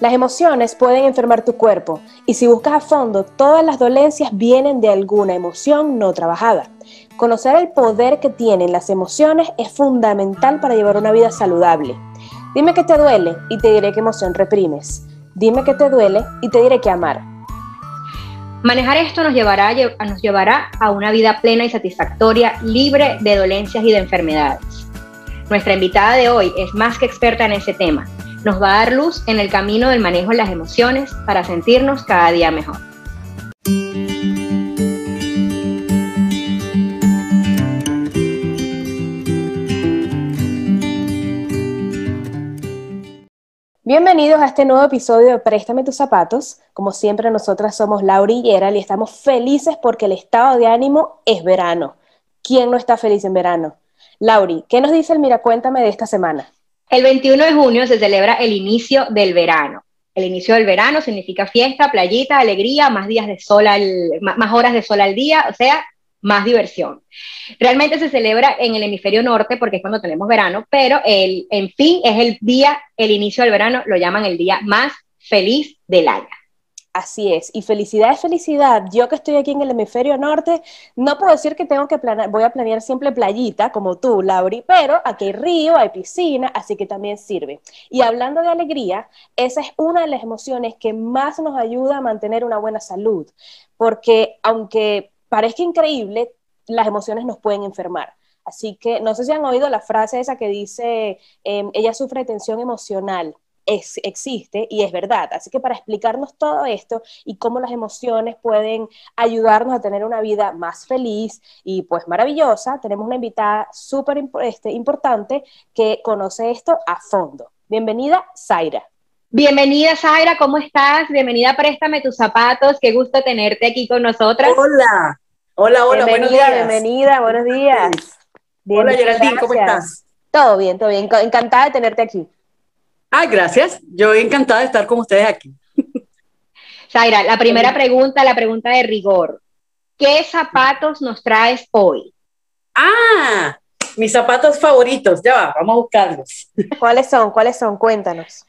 Las emociones pueden enfermar tu cuerpo y si buscas a fondo, todas las dolencias vienen de alguna emoción no trabajada. Conocer el poder que tienen las emociones es fundamental para llevar una vida saludable. Dime que te duele y te diré qué emoción reprimes. Dime que te duele y te diré qué amar. Manejar esto nos llevará, nos llevará a una vida plena y satisfactoria, libre de dolencias y de enfermedades. Nuestra invitada de hoy es más que experta en ese tema nos va a dar luz en el camino del manejo de las emociones para sentirnos cada día mejor. Bienvenidos a este nuevo episodio de Préstame tus zapatos. Como siempre, nosotras somos Laura y Gerald y estamos felices porque el estado de ánimo es verano. ¿Quién no está feliz en verano? Lauri, ¿qué nos dice el Mira Cuéntame de esta semana? El 21 de junio se celebra el inicio del verano. El inicio del verano significa fiesta, playita, alegría, más días de sol más horas de sol al día, o sea, más diversión. Realmente se celebra en el hemisferio norte porque es cuando tenemos verano, pero el, en fin, es el día, el inicio del verano, lo llaman el día más feliz del año. Así es, y felicidad es felicidad. Yo que estoy aquí en el hemisferio norte, no puedo decir que tengo que planear, voy a planear siempre playita, como tú, Lauri, pero aquí hay río, hay piscina, así que también sirve. Y hablando de alegría, esa es una de las emociones que más nos ayuda a mantener una buena salud, porque aunque parezca increíble, las emociones nos pueden enfermar. Así que no sé si han oído la frase esa que dice, em, ella sufre tensión emocional existe y es verdad. Así que para explicarnos todo esto y cómo las emociones pueden ayudarnos a tener una vida más feliz y pues maravillosa, tenemos una invitada súper este, importante que conoce esto a fondo. Bienvenida, Zaira. Bienvenida, Zaira, ¿cómo estás? Bienvenida, préstame tus zapatos. Qué gusto tenerte aquí con nosotras. Hola, hola, hola, buenos días. Bienvenida, buenos días. hola, Geraldine, ¿cómo estás? Todo bien, todo bien. Encantada de tenerte aquí. Ah, gracias. Yo encantada de estar con ustedes aquí. Zaira, la primera pregunta, la pregunta de rigor. ¿Qué zapatos nos traes hoy? Ah, mis zapatos favoritos. Ya va, vamos a buscarlos. ¿Cuáles son? ¿Cuáles son? Cuéntanos.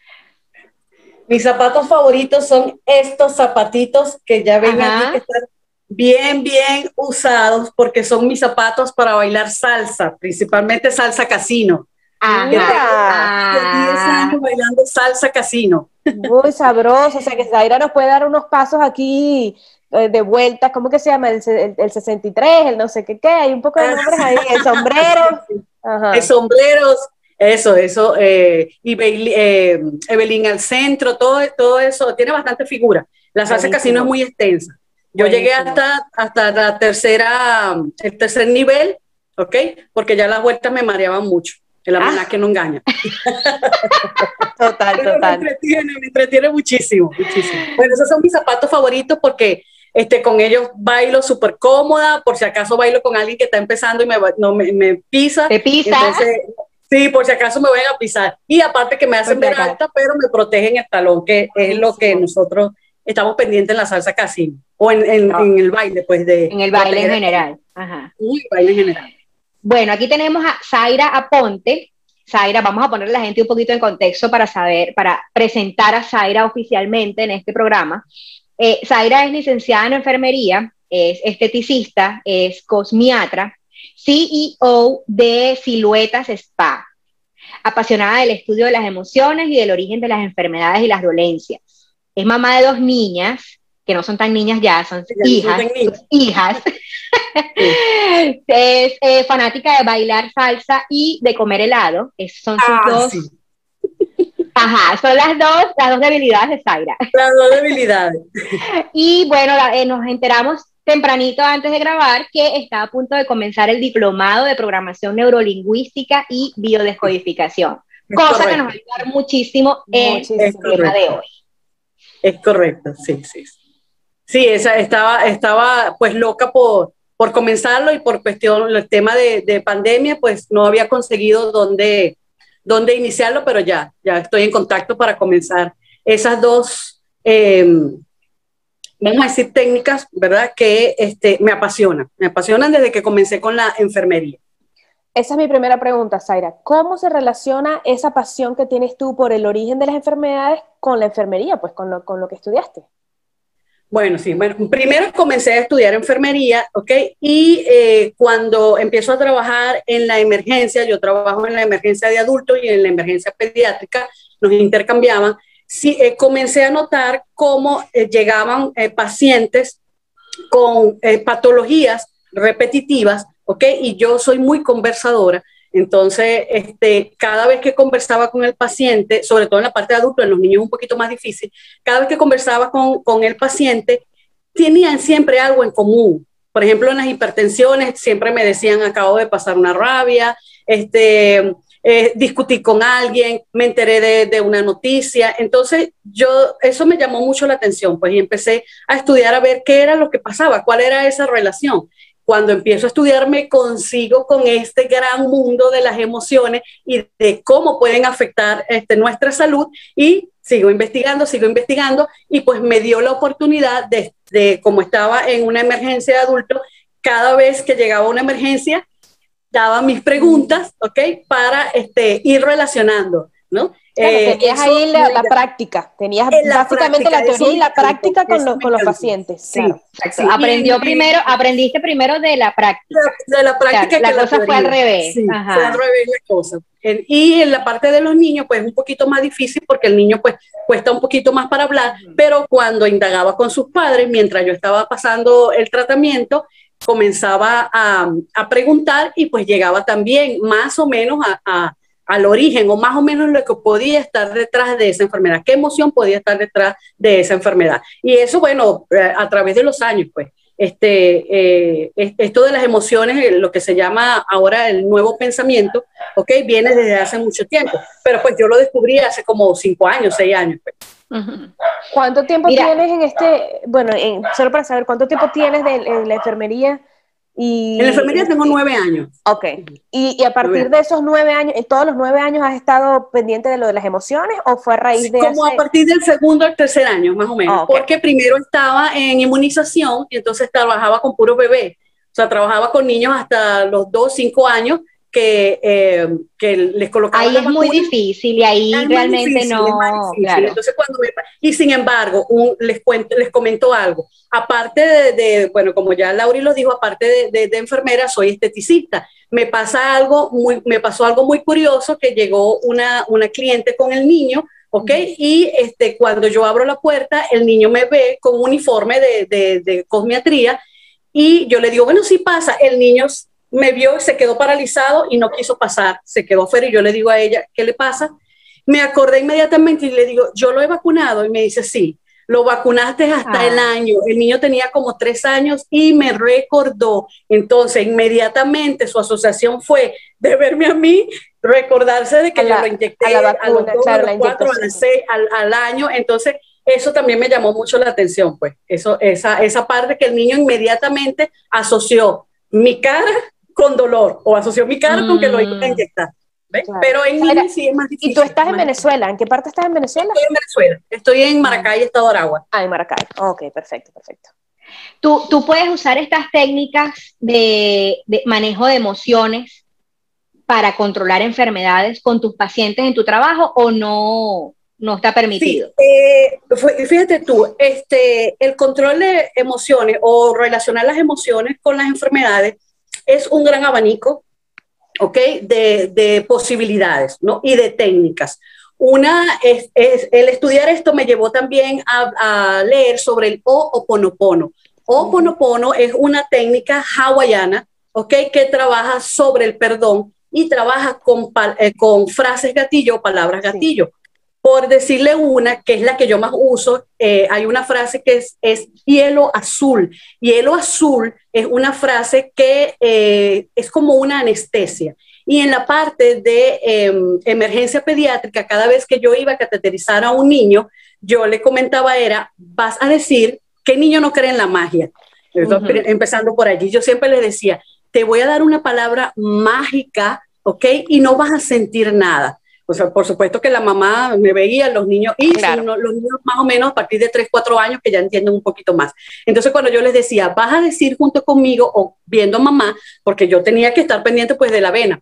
Mis zapatos favoritos son estos zapatitos que ya ven aquí que están bien, bien usados porque son mis zapatos para bailar salsa, principalmente salsa casino. Ah, 10 años bailando salsa casino. Muy sabroso, o sea que Zaira nos puede dar unos pasos aquí eh, de vuelta, ¿cómo que se llama? El, 63, el no sé qué, qué, hay un poco de nombres ahí, el sombrero. El sombrero, eso, eso, eh, y eh, Evelyn al centro, todo, todo eso, tiene bastante figura. La salsa casino es muy extensa. Yo llegué hasta, hasta la tercera, el tercer nivel, ¿ok? Porque ya las vueltas me mareaban mucho. La ah. que no engaña. total, total. Me entretiene, me entretiene muchísimo, muchísimo. Bueno, esos son mis zapatos favoritos porque este, con ellos bailo súper cómoda, por si acaso bailo con alguien que está empezando y me, no, me, pisa. ¿Te pisa? sí, por si acaso me vayan a pisar. Y aparte que me hacen ver alta, pero me protegen el talón, que es lo que nosotros estamos pendientes en la salsa casino o en, en, el baile, pues de... En el baile en general. Ajá. el baile en general. Bueno, aquí tenemos a Zaira Aponte. Zaira, vamos a ponerle a la gente un poquito en contexto para saber, para presentar a Zaira oficialmente en este programa. Eh, Zaira es licenciada en enfermería, es esteticista, es cosmiatra, CEO de Siluetas Spa, apasionada del estudio de las emociones y del origen de las enfermedades y las dolencias. Es mamá de dos niñas, que no son tan niñas ya, son hijas, hijas. es eh, fanática de bailar salsa y de comer helado. son sus ah, dos. Ajá, son las dos, las dos debilidades de Zaira. Las dos debilidades. y bueno, eh, nos enteramos tempranito antes de grabar que está a punto de comenzar el diplomado de programación neurolingüística y biodescodificación. cosa que nos va a ayudar muchísimo en el tema de hoy. Es correcto, sí, sí. Sí, esa, estaba, estaba pues loca por, por comenzarlo y por cuestión, el tema de, pandemia, pues no había conseguido dónde, dónde iniciarlo, pero ya, ya estoy en contacto para comenzar esas dos, em, vamos a decir, técnicas, ¿verdad? Que este, me apasionan, me apasionan desde que comencé con la enfermería. Esa es mi primera pregunta, Zaira. ¿Cómo se relaciona esa pasión que tienes tú por el origen de las enfermedades con la enfermería, pues con lo, con lo que estudiaste? Bueno, sí, bueno, primero comencé a estudiar enfermería, ¿ok? Y eh, cuando empiezo a trabajar en la emergencia, yo trabajo en la emergencia de adultos y en la emergencia pediátrica, nos intercambiaban, sí, eh, comencé a notar cómo eh, llegaban pacientes con patologías repetitivas, ¿ok? Y yo soy muy conversadora, entonces, este, cada vez que conversaba con el paciente, sobre todo en la parte de adulto, en los niños un poquito más difícil, cada vez que conversaba con, con el paciente, tenían siempre algo en común. Por ejemplo, en las hipertensiones siempre me decían, acabo de pasar una rabia, este, eh, discutí con alguien, me enteré de, de, una noticia. Entonces, yo, eso me llamó mucho la atención, pues, y empecé a estudiar a ver qué era lo que pasaba, cuál era esa relación cuando empiezo a estudiar me consigo con este gran mundo de las emociones y de cómo pueden afectar este, nuestra salud y sigo investigando, sigo investigando y pues me dio la oportunidad de, de como estaba en una emergencia de adultos, cada vez que llegaba una emergencia, daba mis preguntas, ¿ok? Para este, ir relacionando, ¿no? Eh, tenías ahí la, práctica, tenías básicamente la teoría y la práctica con, los pacientes. Sí, Aprendió primero, aprendiste primero de la práctica. De, la práctica. la, cosa fue al revés. fue al revés la cosa. Y en la parte de los niños, pues un poquito más difícil porque el niño pues cuesta un poquito más para hablar, pero cuando indagaba con sus padres, mientras yo estaba pasando el tratamiento, comenzaba a, a preguntar y pues llegaba también más o menos a al origen o más o menos lo que podía estar detrás de esa enfermedad, qué emoción podía estar detrás de esa enfermedad. Y eso, bueno, eh, a través de los años, pues, este, eh, esto de las emociones, eh, lo que se llama ahora el nuevo pensamiento, ok, viene desde hace mucho tiempo, pero pues yo lo descubrí hace como cinco años, seis años. Pues. ¿Cuánto tiempo tienes en este, bueno, solo para saber, cuánto tiempo tienes de, de la enfermería? En la enfermería tengo nueve años. Ok. Y, a partir de esos nueve años, ¿en todos los nueve años has estado pendiente de lo de las emociones o fue a raíz de... Como a partir del segundo o tercer año, más o menos. Porque primero estaba en inmunización y entonces trabajaba con puros bebés. O sea, trabajaba con niños hasta los dos, cinco años que, eh, que les colocaban. Ahí es muy difícil y ahí realmente no. Entonces, cuando y sin embargo, un, les, cuento, les comento algo. Aparte de, bueno, como ya Lauri lo dijo, aparte de, de, enfermera, soy esteticista. Me pasa algo muy, me pasó algo muy curioso que llegó una, una cliente con el niño. ¿ok? Y este, cuando yo abro la puerta, el niño me ve con un uniforme de, de, de cosmiatría y yo le digo, bueno, sí pasa, el niño me vio, se quedó paralizado y no quiso pasar, se quedó afuera y yo le digo a ella, ¿qué le pasa? Me acordé inmediatamente y le digo, yo lo he vacunado y me dice, sí, lo vacunaste hasta el ah. año. El niño tenía como tres años y me recordó. Entonces, inmediatamente su asociación fue de verme a mí, recordarse de que yo lo inyecté a la vacuna, claro, la cuatro, al, al, año. Entonces, eso también me llamó mucho la atención, pues, eso, esa, esa parte que el niño inmediatamente asoció mi cara con dolor o asoció mi cara con que lo iba a mm. inyectar. Pero en mí sí es más difícil. ¿Y tú estás en Venezuela? ¿En qué parte estás en Venezuela? Estoy en Venezuela. Estoy en Maracay, Estado de Aragua. Ah, en Maracay. Ok, perfecto, perfecto. ¿Tú, tú puedes usar estas técnicas de, de, manejo de emociones para controlar enfermedades con tus pacientes en tu trabajo o no, no está permitido? Sí, eh, fíjate tú, este, el control de emociones o relacionar las emociones con las enfermedades es un gran abanico, ¿ok? De, de posibilidades, ¿no? Y de técnicas. Una es, es, el estudiar esto me llevó también a, a leer sobre el Ho'oponopono. Ho'oponopono es una técnica hawaiana, ¿ok? Que trabaja sobre el perdón y trabaja con, eh, con frases gatillo palabras gatillo. Por decirle una, que es la que yo más uso, eh, hay una frase que es, es, hielo azul. Hielo azul es una frase que eh, es como una anestesia. Y en la parte de em, emergencia pediátrica, cada vez que yo iba a cateterizar a un niño, yo le comentaba era, vas a decir, ¿qué niño no cree en la magia? Empezando por allí, yo siempre le decía, te voy a dar una palabra mágica, ¿ok? Y no vas a sentir nada. O sea, por supuesto que la mamá me veía, los niños, y los niños más o menos a partir de 3, 4 años que ya entienden un poquito más. Entonces, cuando yo les decía, vas a decir junto conmigo o viendo a mamá, porque yo tenía que estar pendiente pues de la avena,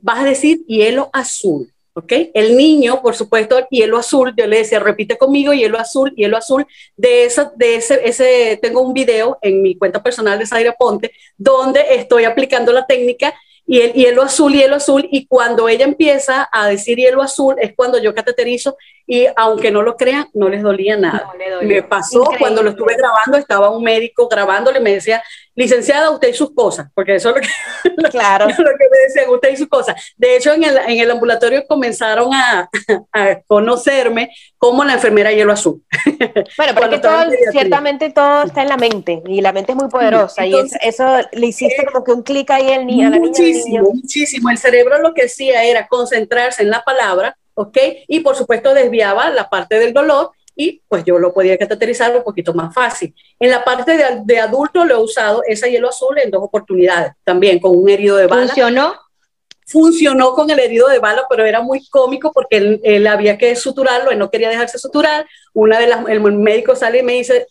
vas a decir hielo azul. ¿ok? El niño, por supuesto, hielo azul, yo le decía, repite conmigo, hielo azul, hielo azul, de, esa, de ese, ese, tengo un video en mi cuenta personal de Zaira Ponte, donde estoy aplicando la técnica hielo azul, hielo azul, y cuando ella empieza a decir hielo azul es cuando yo cateterizo y aunque no lo crean, no les dolía nada. me pasó cuando lo estuve grabando, estaba un médico grabándole y me decía, licenciada, usted y sus cosas, porque eso es lo que, claro. lo que me decían, usted y sus cosas. De hecho, en el, en el ambulatorio comenzaron a, a, conocerme como la enfermera hielo azul. Bueno, porque todo, ciertamente todo está en la mente y la mente es muy poderosa y eso, le hiciste como que un clic ahí en niño, a la niña. Muchísimo, muchísimo. El cerebro lo que hacía era concentrarse en la palabra, ¿ok? Y por supuesto desviaba la parte del dolor y pues yo lo podía cateterizar un poquito más fácil. En la parte de, de adulto lo he usado ese hielo azul en dos oportunidades, también con un herido de bala. ¿Funcionó? Funcionó con el herido de bala, pero era muy cómico porque él, había que suturarlo, él no quería dejarse suturar. Una de las, el médico sale y me dice,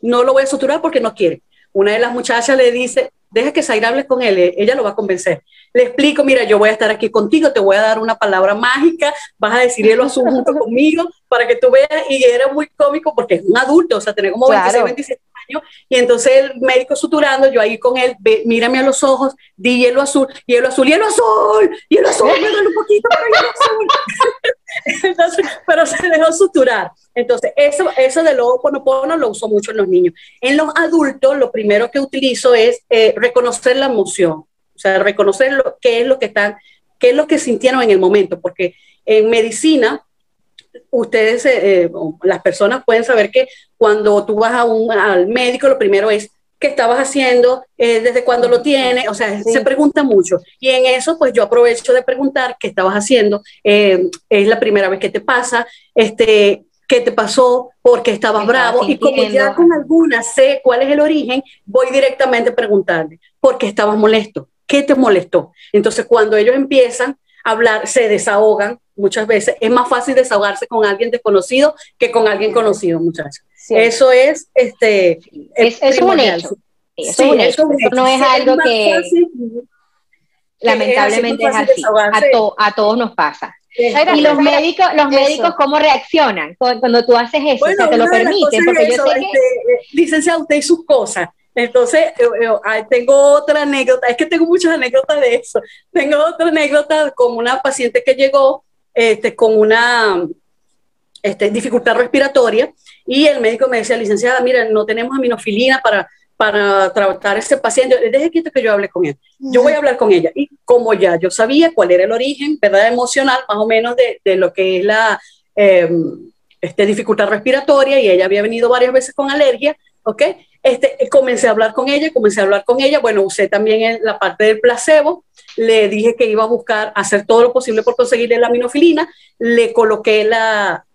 no lo voy a suturar porque no quiere. Una de las muchachas le dice, deja que Zaira hable con él, eh, ella lo va a convencer. Le explico, mira, yo voy a estar aquí contigo, te voy a dar una palabra mágica, vas a decir hielo azul junto conmigo para que tú veas, y era muy cómico porque es un adulto, o sea, tiene como 26, 27 años, y entonces el médico suturando, yo ahí con él, mírame a los ojos, di hielo azul, hielo azul, hielo azul, hielo azul, me duele un poquito, pero hielo azul. entonces, pero se dejó suturar. Entonces, eso, eso de lo ponopono lo uso mucho en los niños. En los adultos, lo primero que utilizo es eh, reconocer la emoción, o sea, reconocer lo, qué es lo que están, qué es lo que sintieron en el momento, porque en medicina, ustedes, eh, eh, las personas pueden saber que cuando tú vas a un, al médico, lo primero es, ¿qué estabas haciendo? ¿Desde cuándo lo tienes? O sea, se pregunta mucho. Y en eso, pues yo aprovecho de preguntar qué estabas haciendo, es la primera vez que te pasa, este, qué te pasó, por qué estabas bravo. Y como ya con algunas sé cuál es el origen, voy directamente a preguntarle, ¿por qué estabas molesto? ¿Qué te molestó? Entonces, cuando ellos empiezan a hablar, se desahogan muchas veces. Es más fácil desahogarse con alguien desconocido que con alguien conocido, muchachos. Eso es, este, es, es un hecho. Sí, eso, no es algo que lamentablemente es así. A, a todos nos pasa. Y los médicos, los médicos ¿cómo reaccionan cuando tú haces eso? Bueno, ¿Te lo permiten? Porque yo sé que... Licenciado, usted y sus cosas. Entonces, eh, eh, tengo otra anécdota, es que tengo muchas anécdotas de eso. Tengo otra anécdota con una paciente que llegó este, con una este, dificultad respiratoria y el médico me decía, licenciada, mira, no tenemos aminofilina para tratar a ese paciente. Deje quieto que yo hable con él. Yo voy a hablar con ella. Y como ya yo sabía cuál era el origen, ¿verdad? Emocional, más o menos de, de lo que es la em, este, dificultad respiratoria y ella había venido varias veces con alergia, ¿ok? Este, comencé a hablar con ella, comencé a hablar con ella, bueno, usé también la parte del placebo, le dije que iba a buscar hacer todo lo posible por conseguirle la aminofilina, le coloqué la,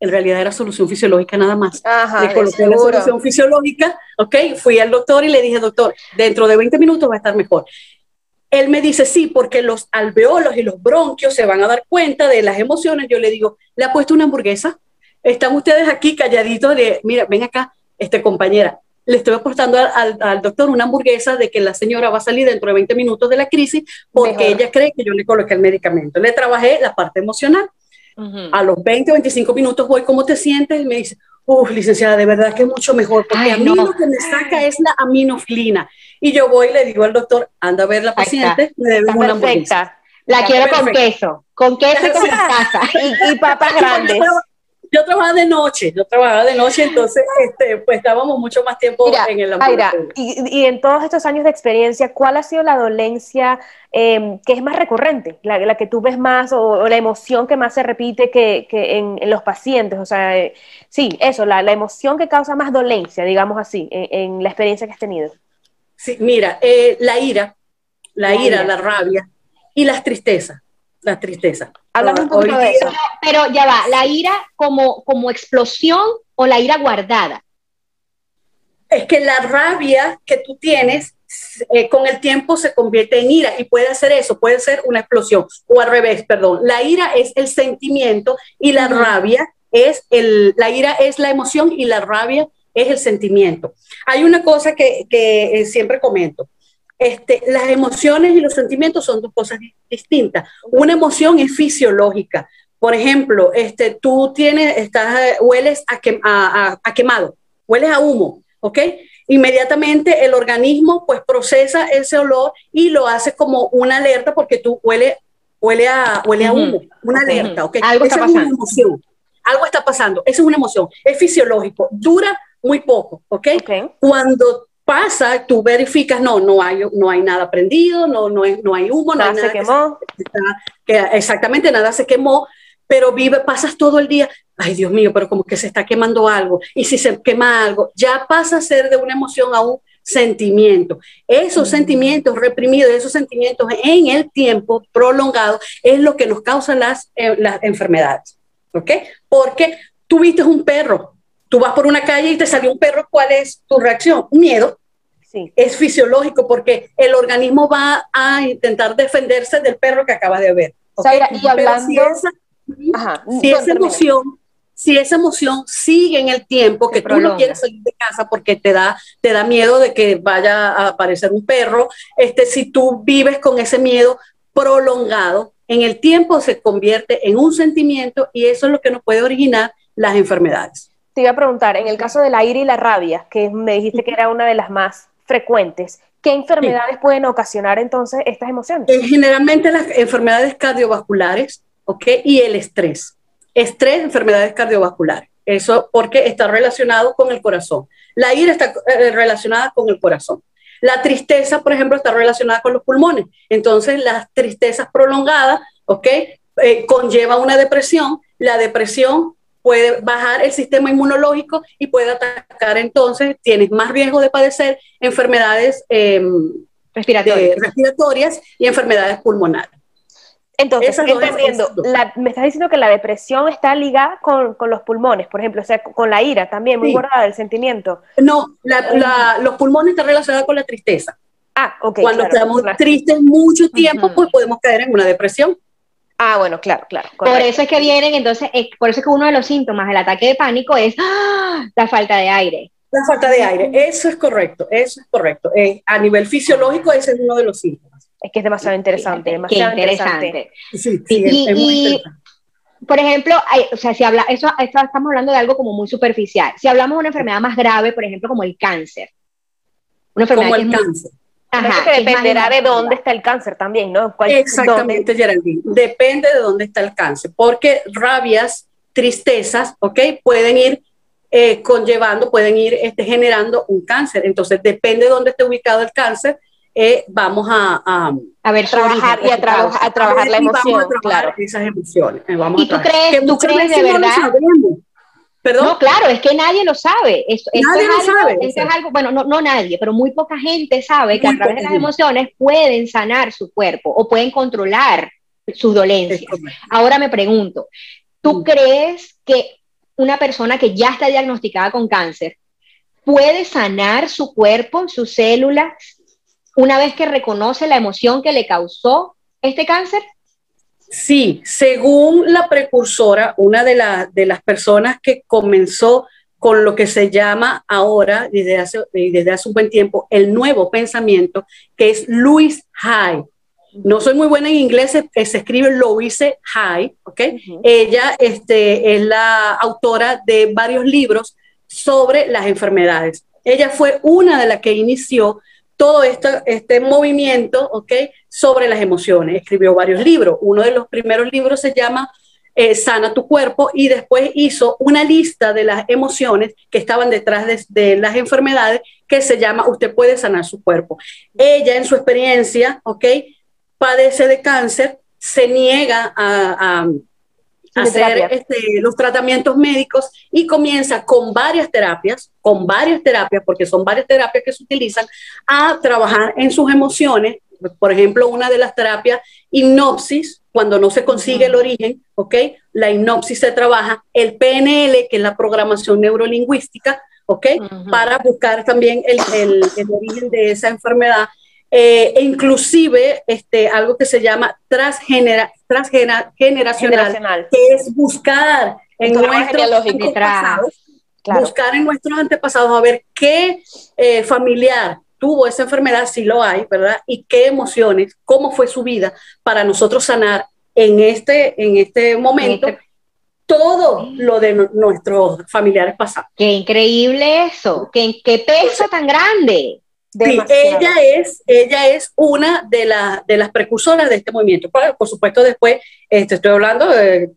en realidad era solución fisiológica nada más. le coloqué la solución fisiológica, ok, fui al doctor y le dije, doctor, dentro de 20 minutos va a estar mejor. Él me dice, sí, porque los alveolos y los bronquios se van a dar cuenta de las emociones. Yo le digo, ¿le ha puesto una hamburguesa? Están ustedes aquí calladitos de, mira, ven acá, este compañera, le estoy aportando al, al, doctor una hamburguesa de que la señora va a salir dentro de 20 minutos de la crisis porque ella cree que yo le coloqué el medicamento. Le trabajé la parte emocional. A los 20 o 25 minutos voy, ¿cómo te sientes? Y me dice, uff, licenciada, de verdad que es mucho mejor, porque a mí lo que me saca es la aminofilina. Y yo voy y le digo al doctor, anda a ver la paciente, me debe una hamburguesa. La quiero con queso, con queso y con pasta. y, y papas grandes yo trabajaba de noche, yo trabajaba de noche, entonces este, pues estábamos mucho más tiempo en el ambulatorio. y, y, en todos estos años de experiencia, ¿cuál ha sido la dolencia em, que es más recurrente, la, la, que tú ves más o, la emoción que más se repite que, que en, los pacientes? O sea, eh, sí, eso, la, la, emoción que causa más dolencia, digamos así, en, la experiencia que has tenido. Sí, mira, eh, la ira, la, ira, la rabia y las tristezas la tristeza. Hablamos un poquito de eso. Pero ya va, la ira como, como explosión o la ira guardada. Es que la rabia que tú tienes eh, con el tiempo se convierte en ira y puede hacer eso, puede ser una explosión o al revés, perdón. La ira es el sentimiento y la rabia es el, la ira es la emoción y la rabia es el sentimiento. Hay una cosa que, que eh, siempre comento. Este, las emociones y los sentimientos son dos cosas distintas. Una emoción es fisiológica. Por ejemplo, este, tú tienes, estás, hueles a, a, a quemado, hueles a humo, ¿ok? inmediatamente el organismo pues procesa ese olor y lo hace como una alerta porque tú huele, huele, a, huele a humo, una alerta, ¿ok? Algo está pasando. Es una emoción. Algo está pasando, esa es una emoción, es fisiológico, dura muy poco, ¿ok? Cuando pasa, tú verificas, no, no hay, no hay nada prendido, no, no, no hay humo, nada no se quemó. Que, exactamente, nada se quemó, pero vive, pasas todo el día, ay Dios mío, pero como que se está quemando algo, y si se quema algo, ya pasa a ser de una emoción a un sentimiento. Esos sentimientos reprimidos, esos sentimientos en el tiempo prolongado es lo que nos causa las, eh, las enfermedades, ¿ok? Porque tú viste un perro, tú vas por una calle y te salió un perro, ¿cuál es tu reacción? Miedo. Sí. Es fisiológico porque el organismo va a intentar defenderse del perro que acabas de ver. ¿okay? y hablando... Si esa emoción, si esa emoción sigue en el tiempo, que tú no quieres salir de casa porque te da, te da miedo de que vaya a aparecer un perro, este, si tú vives con ese miedo prolongado, en el tiempo se convierte en un sentimiento y eso es lo que nos puede originar las enfermedades. Te iba a preguntar, en el caso del aire y la rabia, que me dijiste que era una de las más frecuentes, ¿qué enfermedades pueden ocasionar entonces estas emociones? Eh, generalmente las enfermedades cardiovasculares, ¿ok? Y el estrés. Estrés, enfermedades cardiovasculares. Eso porque está relacionado con el corazón. La ira está eh, relacionada con el corazón. La tristeza, por ejemplo, está relacionada con los pulmones. Entonces, las tristezas prolongadas, ¿ok? Eh, conlleva una depresión. La depresión puede bajar el sistema inmunológico y puede atacar entonces, tienes más riesgo de padecer enfermedades em, respiratorias y enfermedades pulmonares. Entonces, entendiendo, me estás diciendo que la depresión está ligada con, con, los pulmones, por ejemplo, o sea, con la ira también, muy guardada, el sentimiento. No, la, los pulmones están relacionados con la tristeza. Ah, ok. Cuando estamos tristes mucho tiempo, pues podemos caer en una depresión. Ah, bueno, claro, claro. Por eso es que vienen, entonces, por eso es que uno de los síntomas del ataque de pánico es ¡ah! la falta de aire. La falta de aire, eso es correcto, eso es correcto. Eh, a nivel fisiológico, ese es uno de los síntomas. Es que es demasiado interesante, demasiado interesante. Sí, y, por ejemplo, o sea, si habla, eso, estamos hablando de algo como muy superficial. Si hablamos de una enfermedad más grave, por ejemplo, como el cáncer. Una enfermedad como el cáncer. Ajá, que dependerá de dónde está el cáncer también, ¿no? Exactamente, Geraldine. Depende de dónde está el cáncer, porque rabias, tristezas, ¿ok? Pueden ir eh, conllevando, pueden ir este, generando un cáncer. Entonces, depende de dónde esté ubicado el cáncer, eh, vamos a, a, ver, trabajar y a, a trabajar la emoción, claro. esas emociones. Eh, ¿Y tú crees, tú crees de verdad? ¿Perdón? No, claro, es que nadie lo sabe. Esto, nadie lo sabe. es algo, bueno, no, no, nadie, pero muy poca gente sabe que a través de las emociones pueden sanar su cuerpo o pueden controlar sus dolencias. Ahora me pregunto, ¿tú mm. crees que una persona que ya está diagnosticada con cáncer puede sanar su cuerpo, sus células, una vez que reconoce la emoción que le causó este cáncer? Sí, según la precursora, una de, de las personas que comenzó con lo que se llama ahora, desde hace, desde hace un buen tiempo, el nuevo pensamiento, que es Louise Hay. No soy muy buena en inglés, se, escribe Louise Hay, ¿ok? Ella este, es la autora de varios libros sobre las enfermedades. Ella fue una de las que inició todo esto, este movimiento ¿ok? sobre las emociones. Escribió varios libros. Uno de los primeros libros se llama eh, Sana tu cuerpo y después hizo una lista de las emociones que estaban detrás de, las enfermedades que se llama Usted puede sanar su cuerpo. Ella en su experiencia, ¿ok? Padece de cáncer, se niega a hacer este, los tratamientos médicos y comienza con varias terapias, con varias terapias, porque son varias terapias que se utilizan, a trabajar en sus emociones. Por ejemplo, una de las terapias, hipnosis, cuando no se consigue el origen, ¿ok? La hipnosis se trabaja, el PNL, que es la programación neurolingüística, ¿ok? Para buscar también el, el, el, origen de esa enfermedad. Eh, e inclusive este, algo que se llama transgenera, transgeneracional, que es buscar en nuestros buscar en nuestros antepasados a ver qué eh, familiar tuvo esa enfermedad, si lo hay, ¿verdad? Y qué emociones, cómo fue su vida para nosotros sanar en este, en este momento este todo lo de nuestros familiares pasados. Qué increíble eso, qué, qué peso tan grande. Sí, ella es, ella es una de, de las precursoras de este movimiento. Por, por supuesto, después, este, estoy hablando de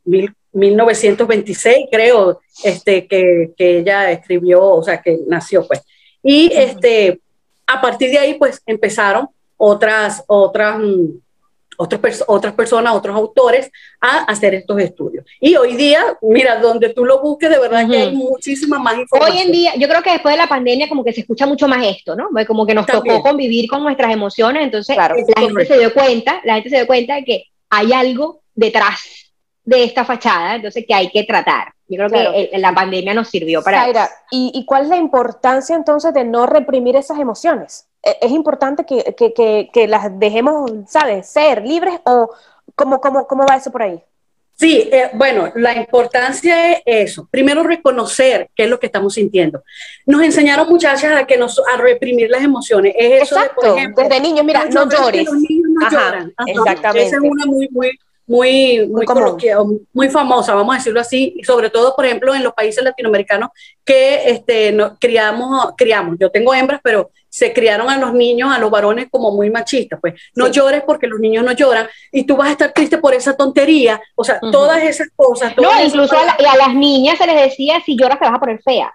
1926, creo, este, que, que, ella escribió, o sea, que nació, pues. Y este, a partir de ahí, pues, empezaron otras, otras mm, otras personas, otros autores a hacer estos estudios. Y hoy día, mira, donde tú lo busques, de verdad que hay muchísima más información. Hoy en día, yo creo que después de la pandemia como que se escucha mucho más esto, ¿no? Como que nos tocó convivir con nuestras emociones, entonces la gente se dio cuenta, la gente se dio cuenta de que hay algo detrás de esta fachada, entonces que hay que tratar. Yo creo que la pandemia nos sirvió para eso. ¿y, ¿y cuál es la importancia entonces de no reprimir esas emociones? E, es importante que, que, que, las dejemos, ¿sabes?, ser libres o cómo, cómo, cómo va eso por ahí. Sí, eh, bueno, la importancia es eso. Primero, reconocer qué es lo que estamos sintiendo. Nos enseñaron muchachas a que nos a reprimir las emociones. Es eso Exacto. por ejemplo, desde niños, mira, no llores. Los niños no lloran. Exactamente. Esa es una muy, muy, muy, muy, muy famosa, vamos a decirlo así, y sobre todo, por ejemplo, en los países latinoamericanos que este, no, criamos, criamos, yo tengo hembras, pero se criaron a los niños, a los varones como muy machistas, pues. No llores porque los niños no lloran y tú vas a estar triste por esa tontería, o sea, todas esas cosas. no, incluso a, a, las niñas se les decía, si lloras te vas a poner fea.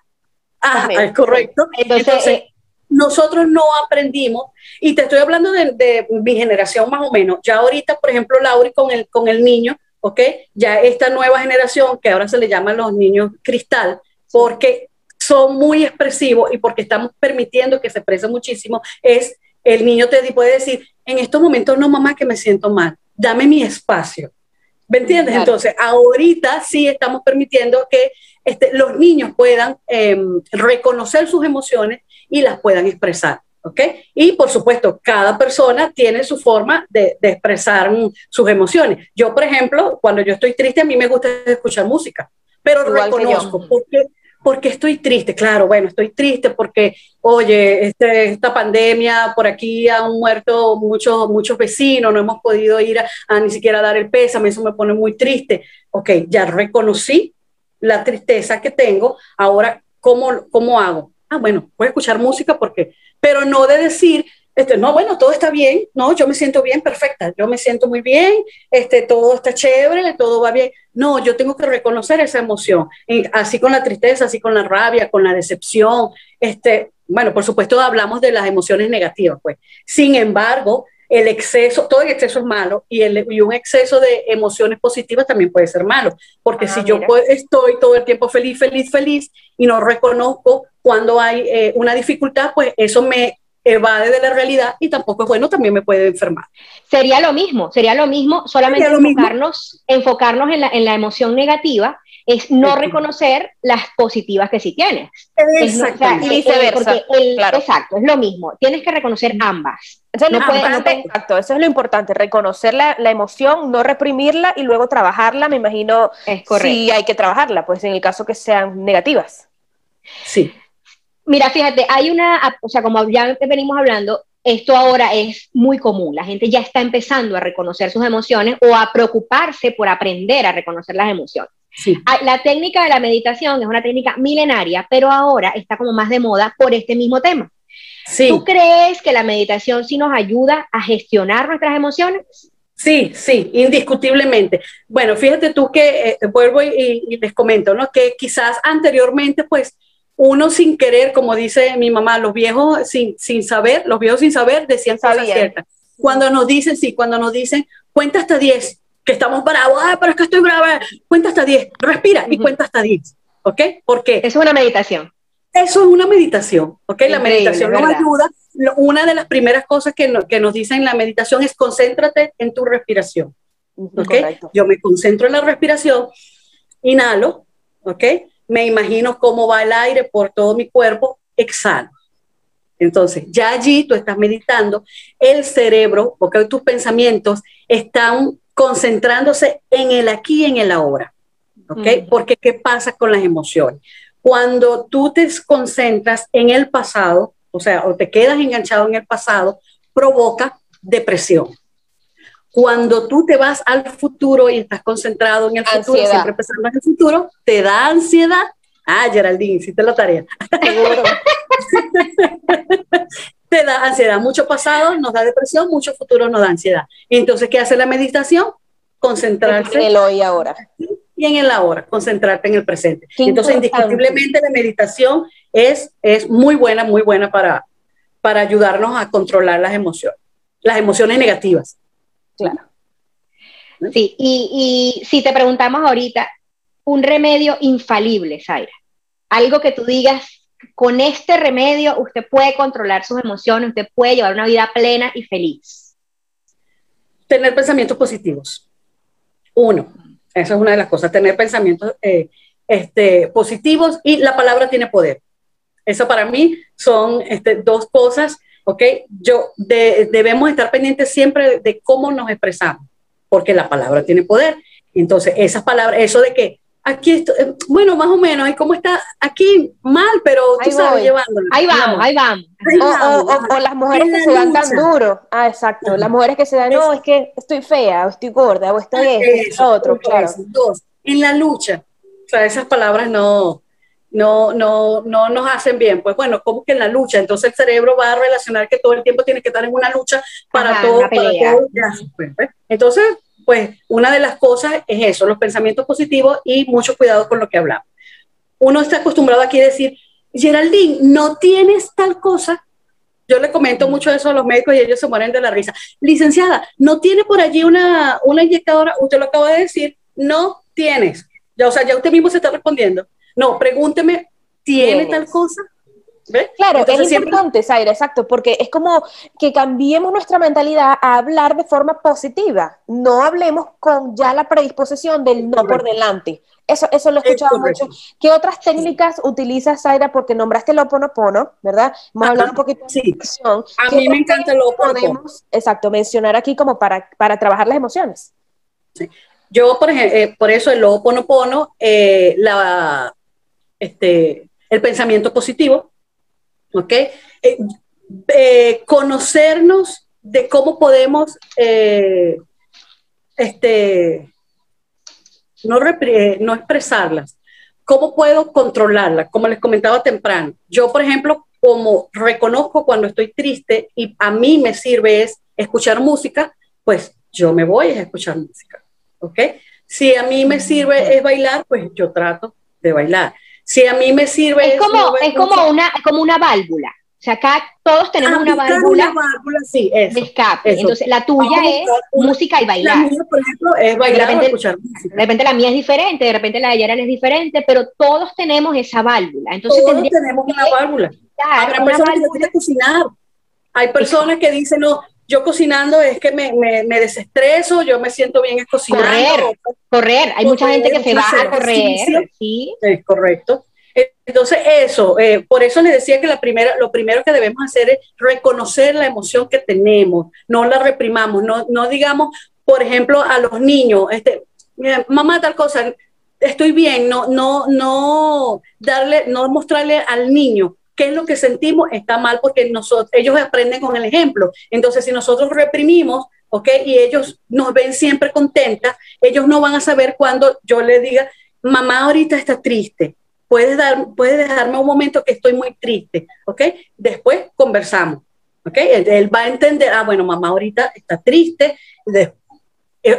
Ah, es correcto. Entonces, eh, nosotros no aprendimos, y te estoy hablando de, mi generación más o menos, ya ahorita, por ejemplo, Lauri con el, con el niño, ¿ok? Ya esta nueva generación, que ahora se le llaman los niños cristal, porque son muy expresivos y porque estamos permitiendo que se exprese muchísimo, es el niño te puede decir, en estos momentos no, mamá, que me siento mal, dame mi espacio. ¿Me entiendes? Entonces, ahorita sí estamos permitiendo que este, los niños puedan em, reconocer sus emociones y las puedan expresar. ¿ok? Y por supuesto, cada persona tiene su forma de, de, expresar sus emociones. Yo, por ejemplo, cuando yo estoy triste, a mí me gusta escuchar música, pero reconozco porque porque estoy triste, claro, bueno, estoy triste porque, oye, este, esta pandemia, por aquí han muerto muchos, muchos vecinos, no hemos podido ir a, ni siquiera dar el pésame, eso me pone muy triste. Ok, ya reconocí la tristeza que tengo, ahora, ¿cómo, cómo hago? Ah, bueno, voy a escuchar música porque, pero no de decir, este, no, bueno, todo está bien, no, yo me siento bien, perfecta, yo me siento muy bien, este, todo está chévere, todo va bien. No, yo tengo que reconocer esa emoción, así con la tristeza, así con la rabia, con la decepción, este, bueno, por supuesto hablamos de las emociones negativas, pues. Sin embargo, el exceso, todo el exceso es malo y, el, y un exceso de emociones positivas también puede ser malo, porque ah, si yo estoy todo el tiempo feliz, feliz, feliz y no reconozco cuando hay eh, una dificultad, pues eso me evade de la realidad y tampoco es bueno, también me puede enfermar. Sería lo mismo, sería lo mismo, solamente enfocarnos, enfocarnos en la, en la emoción negativa es no reconocer las positivas que sí tienes. Exacto. y viceversa. Exacto, es lo mismo. Tienes que reconocer ambas. Eso es, lo exacto, eso es lo importante, reconocer la, la, emoción, no reprimirla y luego trabajarla, me imagino, es si hay que trabajarla, pues en el caso que sean negativas. Sí. Mira, fíjate, hay una, o sea, como ya venimos hablando, esto ahora es muy común. La gente ya está empezando a reconocer sus emociones o a preocuparse por aprender a reconocer las emociones. Ah, la técnica de la meditación es una técnica milenaria, pero ahora está como más de moda por este mismo tema. ¿Tú crees que la meditación sí nos ayuda a gestionar nuestras emociones? Sí, sí, indiscutiblemente. Bueno, fíjate tú que eh, vuelvo y, y, les comento, ¿no? Que quizás anteriormente, pues, uno sin querer, como dice mi mamá, los viejos sin, sin saber, los viejos sin saber decían cosas ciertas. Cuando nos dicen, sí, cuando nos dicen, cuenta hasta 10, que estamos bravos, ah, pero es que estoy brava, cuenta hasta 10, respira y cuenta hasta 10, ¿ok? Porque es una meditación. Eso es una meditación, ¿ok? la meditación nos ayuda. Una de las primeras cosas que, que nos dicen en la meditación es concéntrate en tu respiración, ¿ok? Yo me concentro en la respiración, inhalo, ¿ok? me imagino cómo va el aire por todo mi cuerpo, exhalo. Entonces, ya allí tú estás meditando, el cerebro, porque tus pensamientos están concentrándose en el aquí y en el ahora. ¿Ok? Porque ¿qué pasa con las emociones? Cuando tú te concentras en el pasado, o sea, o te quedas enganchado en el pasado, provoca depresión. Cuando tú te vas al futuro y estás concentrado en el futuro, siempre pensando en el futuro, te da ansiedad. Ah, Geraldine, hiciste la tarea. te da ansiedad. Mucho pasado nos da depresión, mucho futuro nos da ansiedad. Entonces, ¿qué hace la meditación? Concentrarse. En el hoy ahora. Y en el ahora, concentrarte en el presente. Entonces, indiscutiblemente la meditación es, es muy buena, muy buena para, para ayudarnos a controlar las emociones, las emociones negativas. Claro. Sí, y, y si te preguntamos ahorita, un remedio infalible, Zaira, algo que tú digas, con este remedio usted puede controlar sus emociones, usted puede llevar una vida plena y feliz. Tener pensamientos positivos. Uno, esa es una de las cosas, tener pensamientos eh, este, positivos y la palabra tiene poder. Eso para mí son este, dos cosas, ¿ok? Yo debemos estar pendientes siempre de cómo nos expresamos, porque la palabra tiene poder. Entonces, esas palabras, eso de que aquí estoy, eh, bueno, más o menos, ahí cómo está, aquí mal, pero tú sabes, llevándolo. Ahí vamos, ahí vamos. o, las mujeres que se dan tan duro. Ah, exacto. Las mujeres que se dan, no, es que estoy fea, o estoy gorda, o estoy esto, otro, claro. Dos, en la lucha. O sea, esas palabras no, no, no, no nos hacen bien. Pues bueno, como que en la lucha, entonces el cerebro va a relacionar que todo el tiempo tiene que estar en una lucha para todo. Para todo pues, pues. Entonces, pues una de las cosas es eso, los pensamientos positivos y mucho cuidado con lo que hablamos. Uno está acostumbrado aquí a decir, Geraldine, no tienes tal cosa. Yo le comento mucho eso a los médicos y ellos se mueren de la risa. Licenciada, ¿no tiene por allí una, una inyectadora? Usted lo acaba de decir, no tienes. Ya, o sea, ya usted mismo se está respondiendo. No, pregúnteme, ¿tiene tal cosa? Claro, es importante, Zaira, exacto, porque es como que cambiemos nuestra mentalidad a hablar de forma positiva, no hablemos con ya la predisposición del no por delante. Eso, eso lo he escuchado mucho. ¿Qué otras técnicas utilizas, Zaira? Porque nombraste el oponopono, ¿verdad? Vamos a hablar un poquito de sí. A mí me encanta el oponopono. Exacto, mencionar aquí como para, para trabajar las emociones. Sí. Yo, por ejemplo, eh, por eso el oponopono, eh, la, este, el pensamiento positivo, ¿ok? Eh, eh, conocernos de cómo podemos eh, este, no, no expresarlas, cómo puedo controlarlas, como les comentaba temprano. Yo, por ejemplo, como reconozco cuando estoy triste y a mí me sirve es escuchar música, pues yo me voy a escuchar música, ¿ok? Si a mí me sirve es bailar, pues yo trato de bailar. Si a mí me sirve... Es como, es como, una, como una válvula. O sea, acá todos tenemos ah, una válvula, una válvula sí, eso, de escape. Entonces, la tuya es música y bailar. La mía, por ejemplo, es bailar de repente, escuchar música. De repente la mía es diferente, de repente la de Yara es diferente, pero todos tenemos esa válvula. Entonces, todos tenemos una válvula. Habrá personas que les cocinar. Hay personas que dicen, no, yo cocinando es que me, me, me, desestreso, yo me siento bien es cocinando. Correr, correr. Hay mucha gente que se va a correr. Sí. Es correcto. Entonces, eso, eh, por eso les decía que la primera, lo primero que debemos hacer es reconocer la emoción que tenemos, no la reprimamos, no, no digamos, por ejemplo, a los niños, este, mamá tal cosa, estoy bien, no, no, no darle, no mostrarle al niño qué es lo que sentimos está mal porque nosotros, ellos aprenden con el ejemplo. Entonces, si nosotros reprimimos, ¿ok? Y ellos nos ven siempre contentas, ellos no van a saber cuando yo le diga, mamá ahorita está triste, puedes, dar, puedes dejarme un momento que estoy muy triste, ¿ok? Después conversamos, ¿ok? Él, va a entender, ah, bueno, mamá ahorita está triste,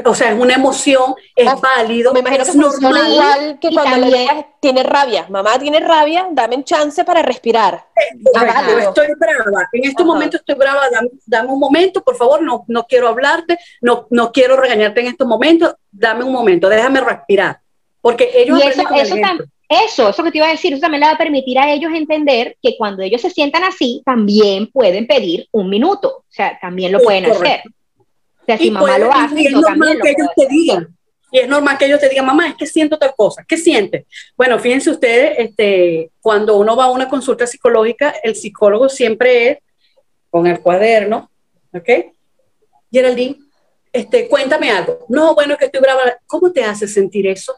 o sea, es una emoción, es válido. Me imagino que normal. igual que cuando le digas, tiene rabia, mamá tiene rabia, dame un chance para respirar. estoy brava, en este momento estoy brava, dame, un momento, por favor, no, no quiero hablarte, no, no quiero regañarte en estos momentos, dame un momento, déjame respirar. Porque ellos y eso, eso, eso, eso que te iba a decir, eso también le va a permitir a ellos entender que cuando ellos se sientan así, también pueden pedir un minuto, o sea, también lo pueden hacer. O sea, si mamá lo hace, yo también lo que ellos te digan. Y es normal que ellos te digan, mamá, es que siento tal cosa. ¿Qué sientes? Bueno, fíjense ustedes, este, cuando uno va a una consulta psicológica, el psicólogo siempre es con el cuaderno, ¿ok? Geraldine, este, cuéntame algo. No, bueno, que estoy brava. ¿Cómo te hace sentir eso?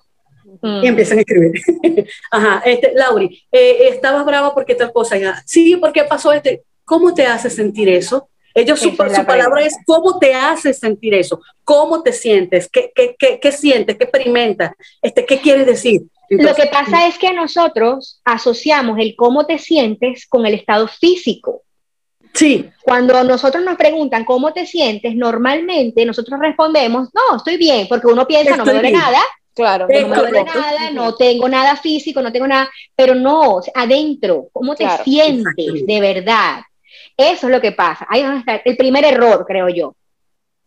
Y empiezan a escribir. Ajá, este, Lauri, eh, estabas brava porque tal cosa. Ya. Sí, porque pasó este. ¿Cómo te hace sentir eso? Ellos, su, palabra es cómo te hace sentir eso, cómo te sientes, qué, qué, qué, qué sientes, qué experimentas, este, qué quieres decir. Lo que pasa es que nosotros asociamos el cómo te sientes con el estado físico. Sí. Cuando nosotros nos preguntan cómo te sientes, normalmente nosotros respondemos, no, estoy bien, porque uno piensa, no me duele nada. Claro, no me duele nada, no tengo nada físico, no tengo nada, pero no, adentro, ¿cómo te sientes de verdad? Eso es lo que pasa. Ahí es el primer error, creo yo.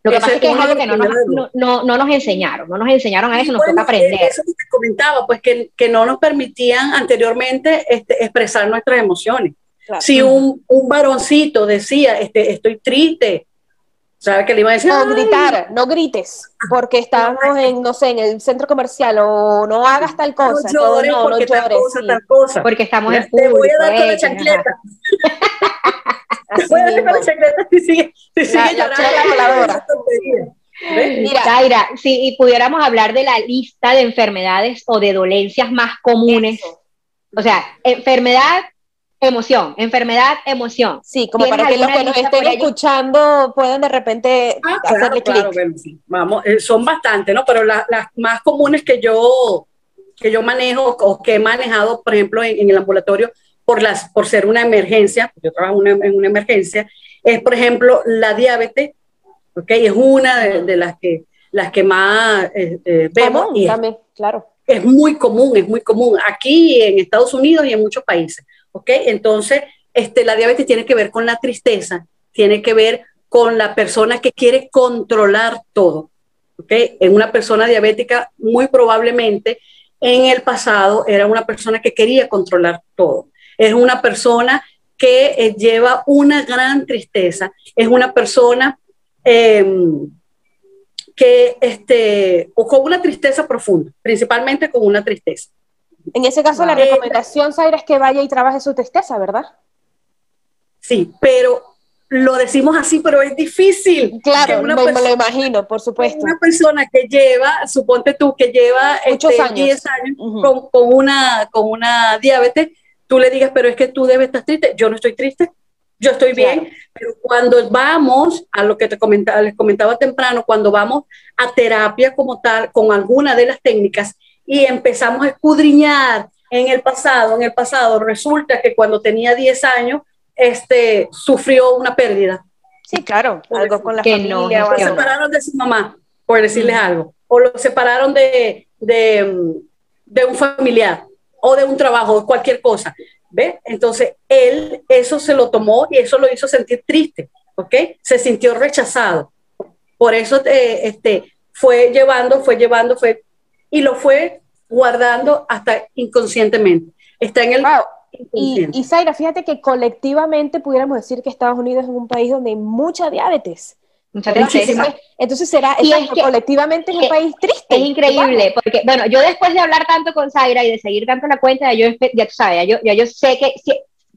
Lo que pasa es que es algo que no nos, no, no, nos, enseñaron, no nos enseñaron a eso, nos toca aprender. Eso que te comentaba, pues que, que, no nos permitían anteriormente este, expresar nuestras emociones. Si un, un, varoncito decía, este, estoy triste, ¿sabe qué le iba a decir? No gritar, no grites, porque estamos en, no sé, en el centro comercial, o no hagas tal cosa. No llores, no, porque no llores, tal cosa, tal cosa. Porque estamos en público. Te voy a dar con la chancleta. Mira, Zaira, si pudiéramos hablar de la lista de enfermedades o de dolencias más comunes, o sea, enfermedad, emoción, enfermedad, emoción. Sí, como para que los que nos estén escuchando puedan de repente ah, hacerle clic. Vamos, eh, son bastantes, ¿no? Pero las más comunes que yo que yo manejo o que he manejado, por ejemplo, en el ambulatorio, por, las, por ser una emergencia, yo trabajo en una emergencia, es, por ejemplo, la diabetes, ¿ok? Es una de, las, que, las que más eh, eh, vemos. y también, claro. Es muy común, es muy común aquí en Estados Unidos y en muchos países, ¿ok? Entonces, este, la diabetes tiene que ver con la tristeza, tiene que ver con la persona que quiere controlar todo, ¿ok? En una persona diabética, muy probablemente en el pasado era una persona que quería controlar todo es una persona que eh, lleva una gran tristeza, es una persona em, que, este, o con una tristeza profunda, principalmente con una tristeza. En ese caso, la recomendación, Zaira, es que vaya y trabaje su tristeza, ¿verdad? Sí, pero lo decimos así, pero es difícil. Claro, me, lo imagino, por supuesto. Una persona que lleva, suponte tú, que lleva Muchos este, años, 10 años con, con, una, con una diabetes, tú le digas, pero es que tú debes estar triste. Yo no estoy triste, yo estoy bien, pero cuando vamos a lo que te comentaba, les comentaba temprano, cuando vamos a terapia como tal, con alguna de las técnicas y empezamos a escudriñar en el pasado, en el pasado resulta que cuando tenía 10 años, este, sufrió una pérdida. Sí, claro, algo con la familia. o lo separaron de su mamá, por decirles algo, o lo separaron de, de, de un familiar o de un trabajo, cualquier cosa. ¿Ve? Entonces, él eso se lo tomó y eso lo hizo sentir triste, ¿ok? Se sintió rechazado. Por eso eh, este, fue llevando, fue llevando, fue, y lo fue guardando hasta inconscientemente. Está en el... Y, y Zaira, fíjate que colectivamente pudiéramos decir que Estados Unidos es un país donde hay mucha diabetes. Entonces será, colectivamente es un país triste. Es increíble, porque, bueno, yo después de hablar tanto con Zaira y de seguir tanto la cuenta, yo, ya tú sabes, yo, yo sé que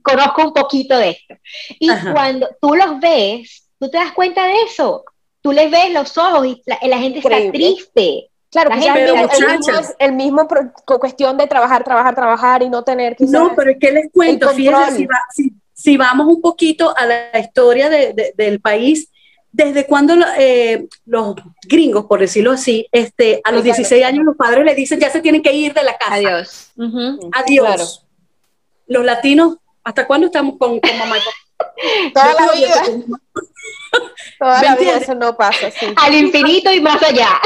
conozco un poquito de esto. Y cuando tú los ves, tú te das cuenta de eso. Tú les ves los ojos y la, gente está triste. Claro, que el, mismo, el mismo cuestión de trabajar, trabajar, trabajar y no tener que... No, pero es que les cuento, fíjense, si, si, vamos un poquito a la historia de, del país, ¿Desde cuando eh, los gringos, por decirlo así, este, a los 16 años los padres le dicen ya se tienen que ir de la casa? Adiós. Adiós. Los latinos, ¿hasta cuándo estamos con, mamá y Toda la vida. Toda la vida eso no pasa. Sí. Al infinito y más allá.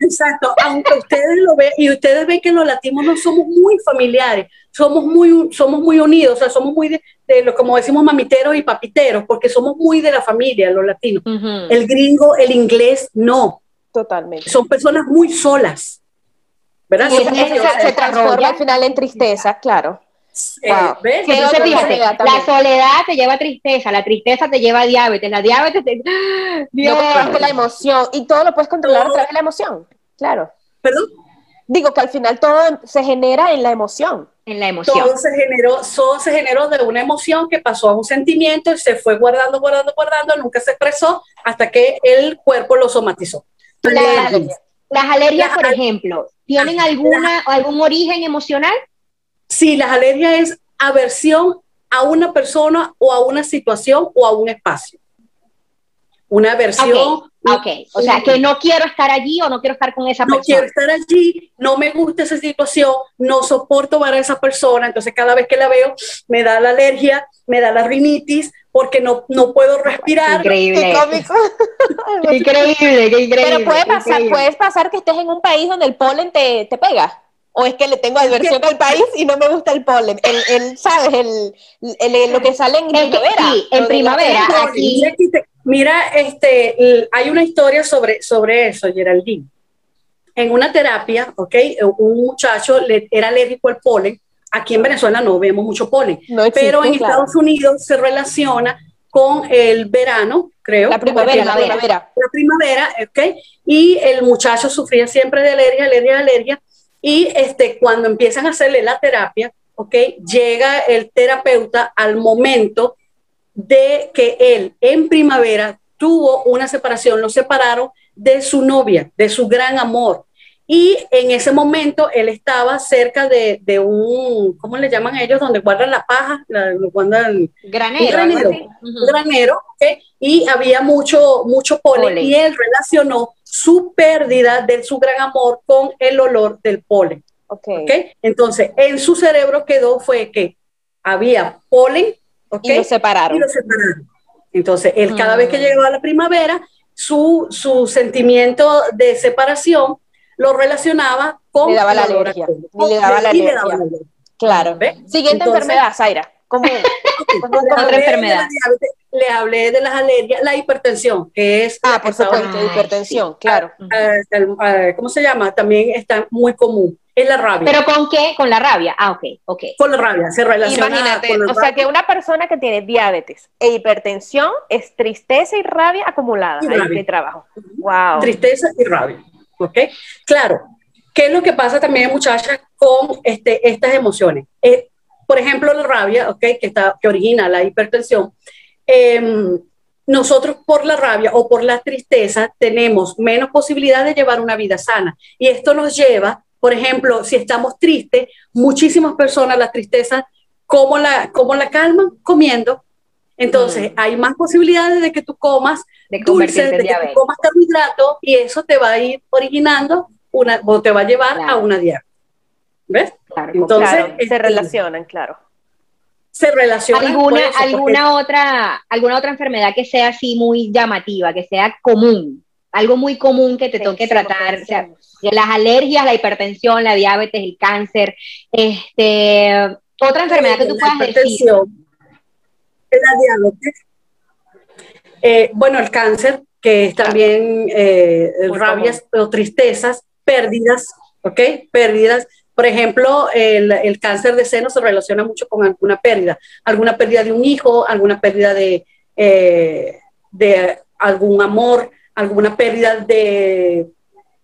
Exacto, aunque ustedes lo ven, y ustedes ven que los latinos no somos muy familiares, somos muy, somos muy unidos, o sea, somos muy de, lo como decimos mamiteros y papiteros, porque somos muy de la familia, los latinos. El gringo, el inglés, no. Totalmente. Son personas muy solas. ¿Verdad? Y se, transforma al final en tristeza, claro. Wow. ¿ves? la soledad te lleva a tristeza, la tristeza te lleva a diabetes, la diabetes te... No la emoción, y todo lo puedes controlar a través de la emoción, claro. ¿Perdón? Digo que al final todo se genera en la emoción. En la emoción. Todo se generó, todo se generó de una emoción que pasó a un sentimiento y se fue guardando, guardando, guardando, nunca se expresó hasta que el cuerpo lo somatizó. las alergias, por ejemplo, ¿tienen alguna, algún origen emocional? Sí, las alergias es aversión a una persona o a una situación o a un espacio. Una aversión Ok, o sea, que no quiero estar allí o no quiero estar con esa persona. No quiero estar allí, no me gusta esa situación, no soporto ver a esa persona, entonces cada vez que la veo me da la alergia, me da la rinitis, porque no, no puedo respirar. Increíble. Qué increíble, qué increíble. Pero puede pasar, puedes pasar que estés en un país donde el polen te, te pega. ¿O es que le tengo adversión al país y no me gusta el polen? El, el ¿Sabes? El, el, lo que sale en primavera. Sí, en primavera. Aquí, Mira, este, hay una historia sobre, sobre eso, Geraldine. En una terapia, ¿ok? Un muchacho le, era alérgico al polen. Aquí en Venezuela no vemos mucho polen, pero en Estados Unidos se relaciona con el verano, creo. La primavera, la primavera. La primavera, ¿ok? Y el muchacho sufría siempre de alergia, alergia, alergia. Y este, cuando empiezan a hacerle la terapia, ¿ok? Llega el terapeuta al momento de que él en primavera tuvo una separación, lo separaron de su novia, de su gran amor. Y en ese momento él estaba cerca de, un, ¿cómo le llaman ellos? Donde guardan la paja, lo guardan, granero. granero, granero y había mucho, mucho polen, y él relacionó su pérdida de su gran amor con el olor del polen. Okay. Entonces, en su cerebro quedó fue que había polen y lo separaron. Entonces, él cada vez que mm. llegaba a la primavera, su, su sentimiento de separación lo relacionaba con le daba la alergia. le daba la alergia. Claro. Siguiente enfermedad, Zaira. ¿Cómo, otra enfermedad? le hablé de las alergias, la hipertensión, que es... Ah, por supuesto, hipertensión, claro. ¿Cómo se llama? También está muy común. Es la rabia. ¿Pero con qué? Con la rabia. Ah, ok, ok. Con la rabia, se relaciona Imagínate, o sea que una persona que tiene diabetes e hipertensión es tristeza y rabia acumulada. Y Ahí trabajo. Wow. Tristeza y rabia. ¿Ok? Claro. ¿Qué es lo que pasa también, muchachas, con este, estas emociones? Eh, por ejemplo, la rabia, ¿ok? Que, está, que origina la hipertensión. Em, nosotros por la rabia o por la tristeza tenemos menos posibilidad de llevar una vida sana. Y esto nos lleva por ejemplo, si estamos tristes, muchísimas personas la tristeza, ¿cómo la, cómo la calman? Comiendo. Entonces, mm. hay más posibilidades de que tú comas de dulces, de que tú comas carbohidratos y eso te va a ir originando una, o te va a llevar a una diabetes. ¿Ves? Entonces, se este, relacionan, claro. Se relacionan. ¿Alguna, alguna, otra, ¿Alguna otra enfermedad que sea así muy llamativa, que sea común? Algo muy común que te toque tratar. O sea, las alergias, la hipertensión, la diabetes, el cáncer, este, otra enfermedad que tú puedas decir. La diabetes. Eh, bueno, el cáncer, que es también eh, rabias o tristezas, pérdidas, ¿ok? Pérdidas. Por ejemplo, el, cáncer de seno se relaciona mucho con alguna pérdida, alguna pérdida de un hijo, alguna pérdida de, eh, algún amor, alguna pérdida de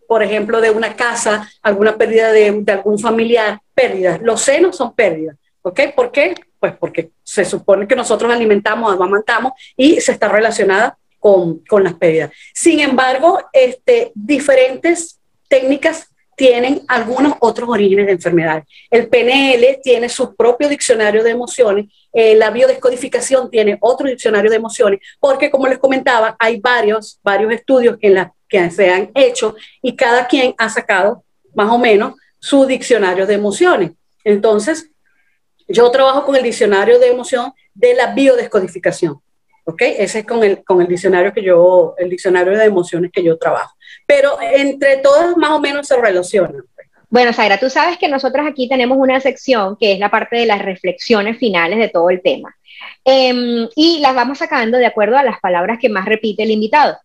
por ejemplo, de una casa, alguna pérdida de, algún familiar, pérdidas. Los senos son pérdidas. ¿Ok? ¿Por qué? Pues porque se supone que nosotros alimentamos, amamantamos y se está relacionada con, con las pérdidas. Sin embargo, este, diferentes técnicas tienen algunos otros orígenes de enfermedades. El PNL tiene su propio diccionario de emociones, eh, la biodescodificación tiene otro diccionario de emociones, porque como les comentaba, hay varios, varios estudios que se han hecho y cada quien ha sacado más o menos su diccionario de emociones. Entonces, yo trabajo con el diccionario de emoción de la biodescodificación. ¿Ok? Ese es con el, con el diccionario que yo, el diccionario de emociones que yo trabajo. Pero entre todas más o menos se relacionan. Bueno, Zaira, tú sabes que nosotros aquí tenemos una sección que es la parte de las reflexiones finales de todo el tema. Em, y las vamos sacando de acuerdo a las palabras que más repite el invitado.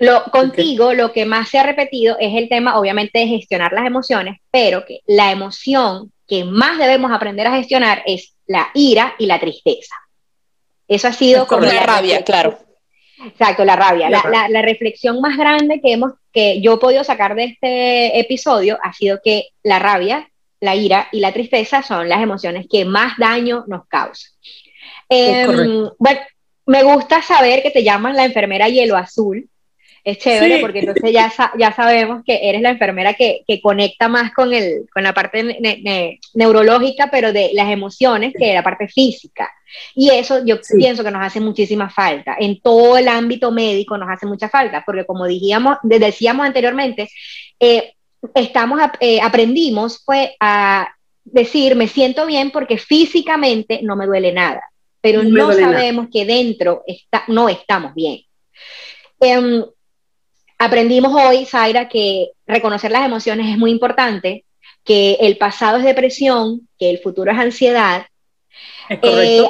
Lo, contigo lo que más se ha repetido es el tema, obviamente, de gestionar las emociones, pero que la emoción que más debemos aprender a gestionar es la ira y la tristeza. Eso ha sido como la rabia, claro. Exacto, la rabia. La, la, reflexión más grande que, hemos, que yo he podido sacar de este episodio ha sido que la rabia, la ira y la tristeza son las emociones que más daño nos causan. Em, bueno, me gusta saber que te llaman la enfermera hielo azul, es chévere porque entonces ya, ya sabemos que eres la enfermera que, que conecta más con, el, con la parte neurológica, pero de las emociones que la parte física. Y eso yo pienso que nos hace muchísima falta. En todo el ámbito médico nos hace mucha falta, porque como dijimos, decíamos anteriormente, eh, estamos, eh, aprendimos pues, a decir, me siento bien porque físicamente no me duele nada, pero no, sabemos que dentro está, no estamos bien. Em, Aprendimos hoy, Zaira, que reconocer las emociones es muy importante, que el pasado es depresión, que el futuro es ansiedad. Eh,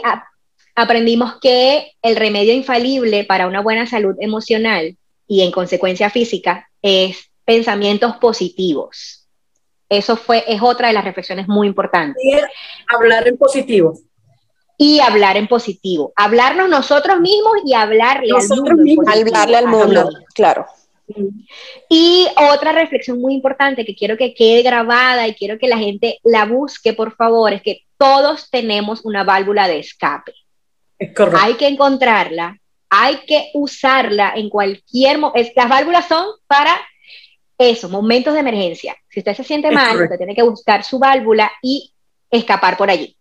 aprendimos que el remedio infalible para una buena salud emocional y en consecuencia física es pensamientos positivos. Eso fue, es otra de las reflexiones muy importantes. hablar en positivo. Y hablar en positivo. Hablarnos nosotros mismos y hablarle al mundo. Mismos, hablarle al mundo, claro. Y otra reflexión muy importante que quiero que quede grabada y quiero que la gente la busque, por favor, es que todos tenemos una válvula de escape. Hay que encontrarla, hay que usarla en cualquier momento. Las válvulas son para eso, momentos de emergencia. Si usted se siente mal, usted tiene que buscar su válvula y escapar por allí.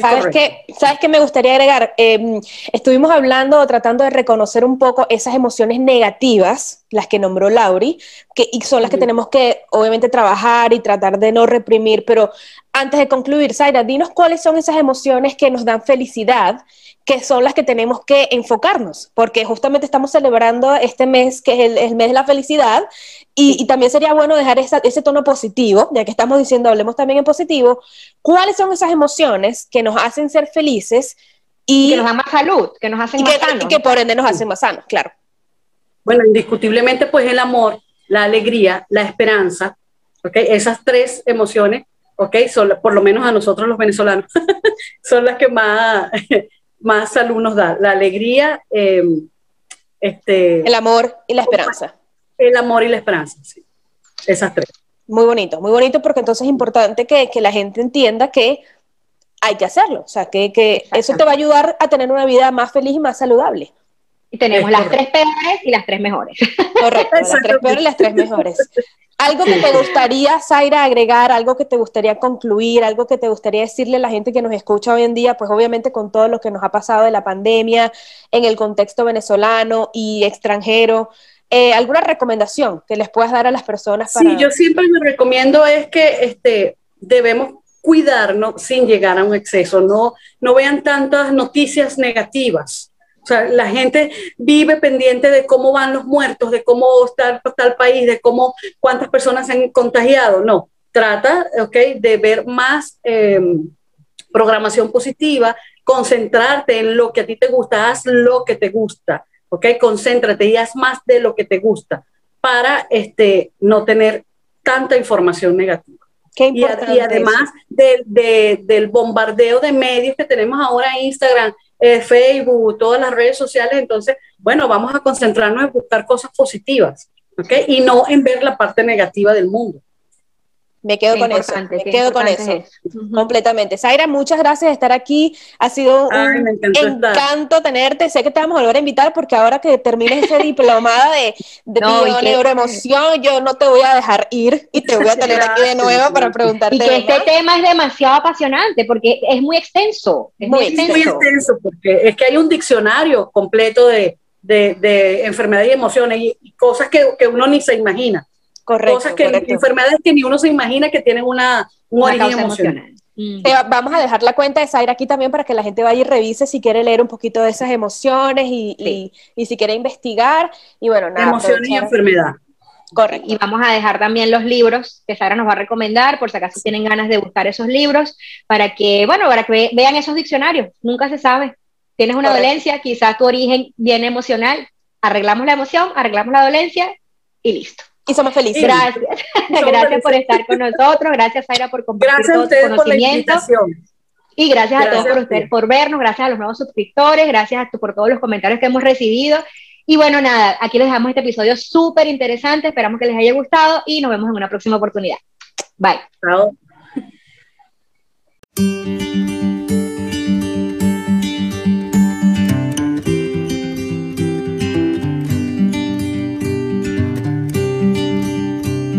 ¿Sabes qué? ¿Sabes qué me gustaría agregar? Em, estuvimos hablando, tratando de reconocer un poco esas emociones negativas, las que nombró Lauri, que, y son las que tenemos que obviamente trabajar y tratar de no reprimir, pero antes de concluir, Zaira, dinos cuáles son esas emociones que nos dan felicidad que son las que tenemos que enfocarnos, porque justamente estamos celebrando este mes, que es el, mes de la felicidad, y, también sería bueno dejar ese tono positivo, ya que estamos diciendo, hablemos también en positivo, cuáles son esas emociones que nos hacen ser felices y que nos dan más salud, que nos hacen más sanos. Y que por ende nos hacen más sanos, claro. Bueno, indiscutiblemente pues el amor, la alegría, la esperanza, ¿ok? Esas tres emociones, ¿ok? Son, por lo menos a nosotros los venezolanos, son las que más más salud nos da, la alegría, eh, este, el amor y la esperanza. El amor y la esperanza, sí. Esas tres. Muy bonito, muy bonito porque entonces es importante que, la gente entienda que hay que hacerlo, o sea, que, que eso te va a ayudar a tener una vida más feliz y más saludable. Y tenemos las tres peores y las tres mejores. Correcto, las tres peores y las tres mejores. Algo que te gustaría, Zaira, agregar, algo que te gustaría concluir, algo que te gustaría decirle a la gente que nos escucha hoy en día, pues obviamente con todo lo que nos ha pasado de la pandemia en el contexto venezolano y extranjero, eh, ¿alguna recomendación que les puedas dar a las personas? Para... Sí, yo siempre me recomiendo es que este, debemos cuidarnos sin llegar a un exceso, no, no vean tantas noticias negativas o sea, la gente vive pendiente de cómo van los muertos, de cómo está, el país, de cómo cuántas personas se han contagiado. No, trata okay, de ver más em, programación positiva, concentrarte en lo que a ti te gusta, haz lo que te gusta, ¿ok? Concéntrate y haz más de lo que te gusta para este, no tener tanta información negativa. y, además del bombardeo de medios que tenemos ahora en Instagram, eh, Facebook, todas las redes sociales, entonces, bueno, vamos a concentrarnos en buscar cosas positivas, ¿ok? Y no en ver la parte negativa del mundo. Me quedo con eso, me quedo con eso, completamente. Zaira, muchas gracias de estar aquí. Ha sido un encanto tenerte. Sé que te vamos a volver a invitar porque ahora que termines ese diplomada de, de no, neuroemoción, yo no te voy a dejar ir y te voy a tener aquí de nuevo para preguntarte. Y que este tema es demasiado apasionante porque es muy extenso. Es muy, extenso. muy extenso porque es que hay un diccionario completo de, de, de enfermedades y emociones y, cosas que, que uno ni se imagina. Correcto, Cosas que, enfermedades que ni uno se imagina que tienen una, un origen emocional. Mm. Eh, vamos a dejar la cuenta de Zaira aquí también para que la gente vaya y revise si quiere leer un poquito de esas emociones y, y, si quiere investigar. Y bueno, nada. Emociones y enfermedad. Correcto. Y vamos a dejar también los libros que Sara nos va a recomendar, por si acaso tienen ganas de buscar esos libros, para que, bueno, para que vean esos diccionarios. Nunca se sabe. Tienes una dolencia, quizás tu origen viene emocional. Arreglamos la emoción, arreglamos la dolencia y listo y somos felices. Gracias. gracias por estar con nosotros. Gracias, Zaira, por compartir gracias todo tu conocimiento. Y gracias, a todos por, ustedes, por vernos, gracias a los nuevos suscriptores, gracias a por todos los comentarios que hemos recibido. Y bueno, nada, aquí les dejamos este episodio súper interesante, esperamos que les haya gustado y nos vemos en una próxima oportunidad. Bye. Chao.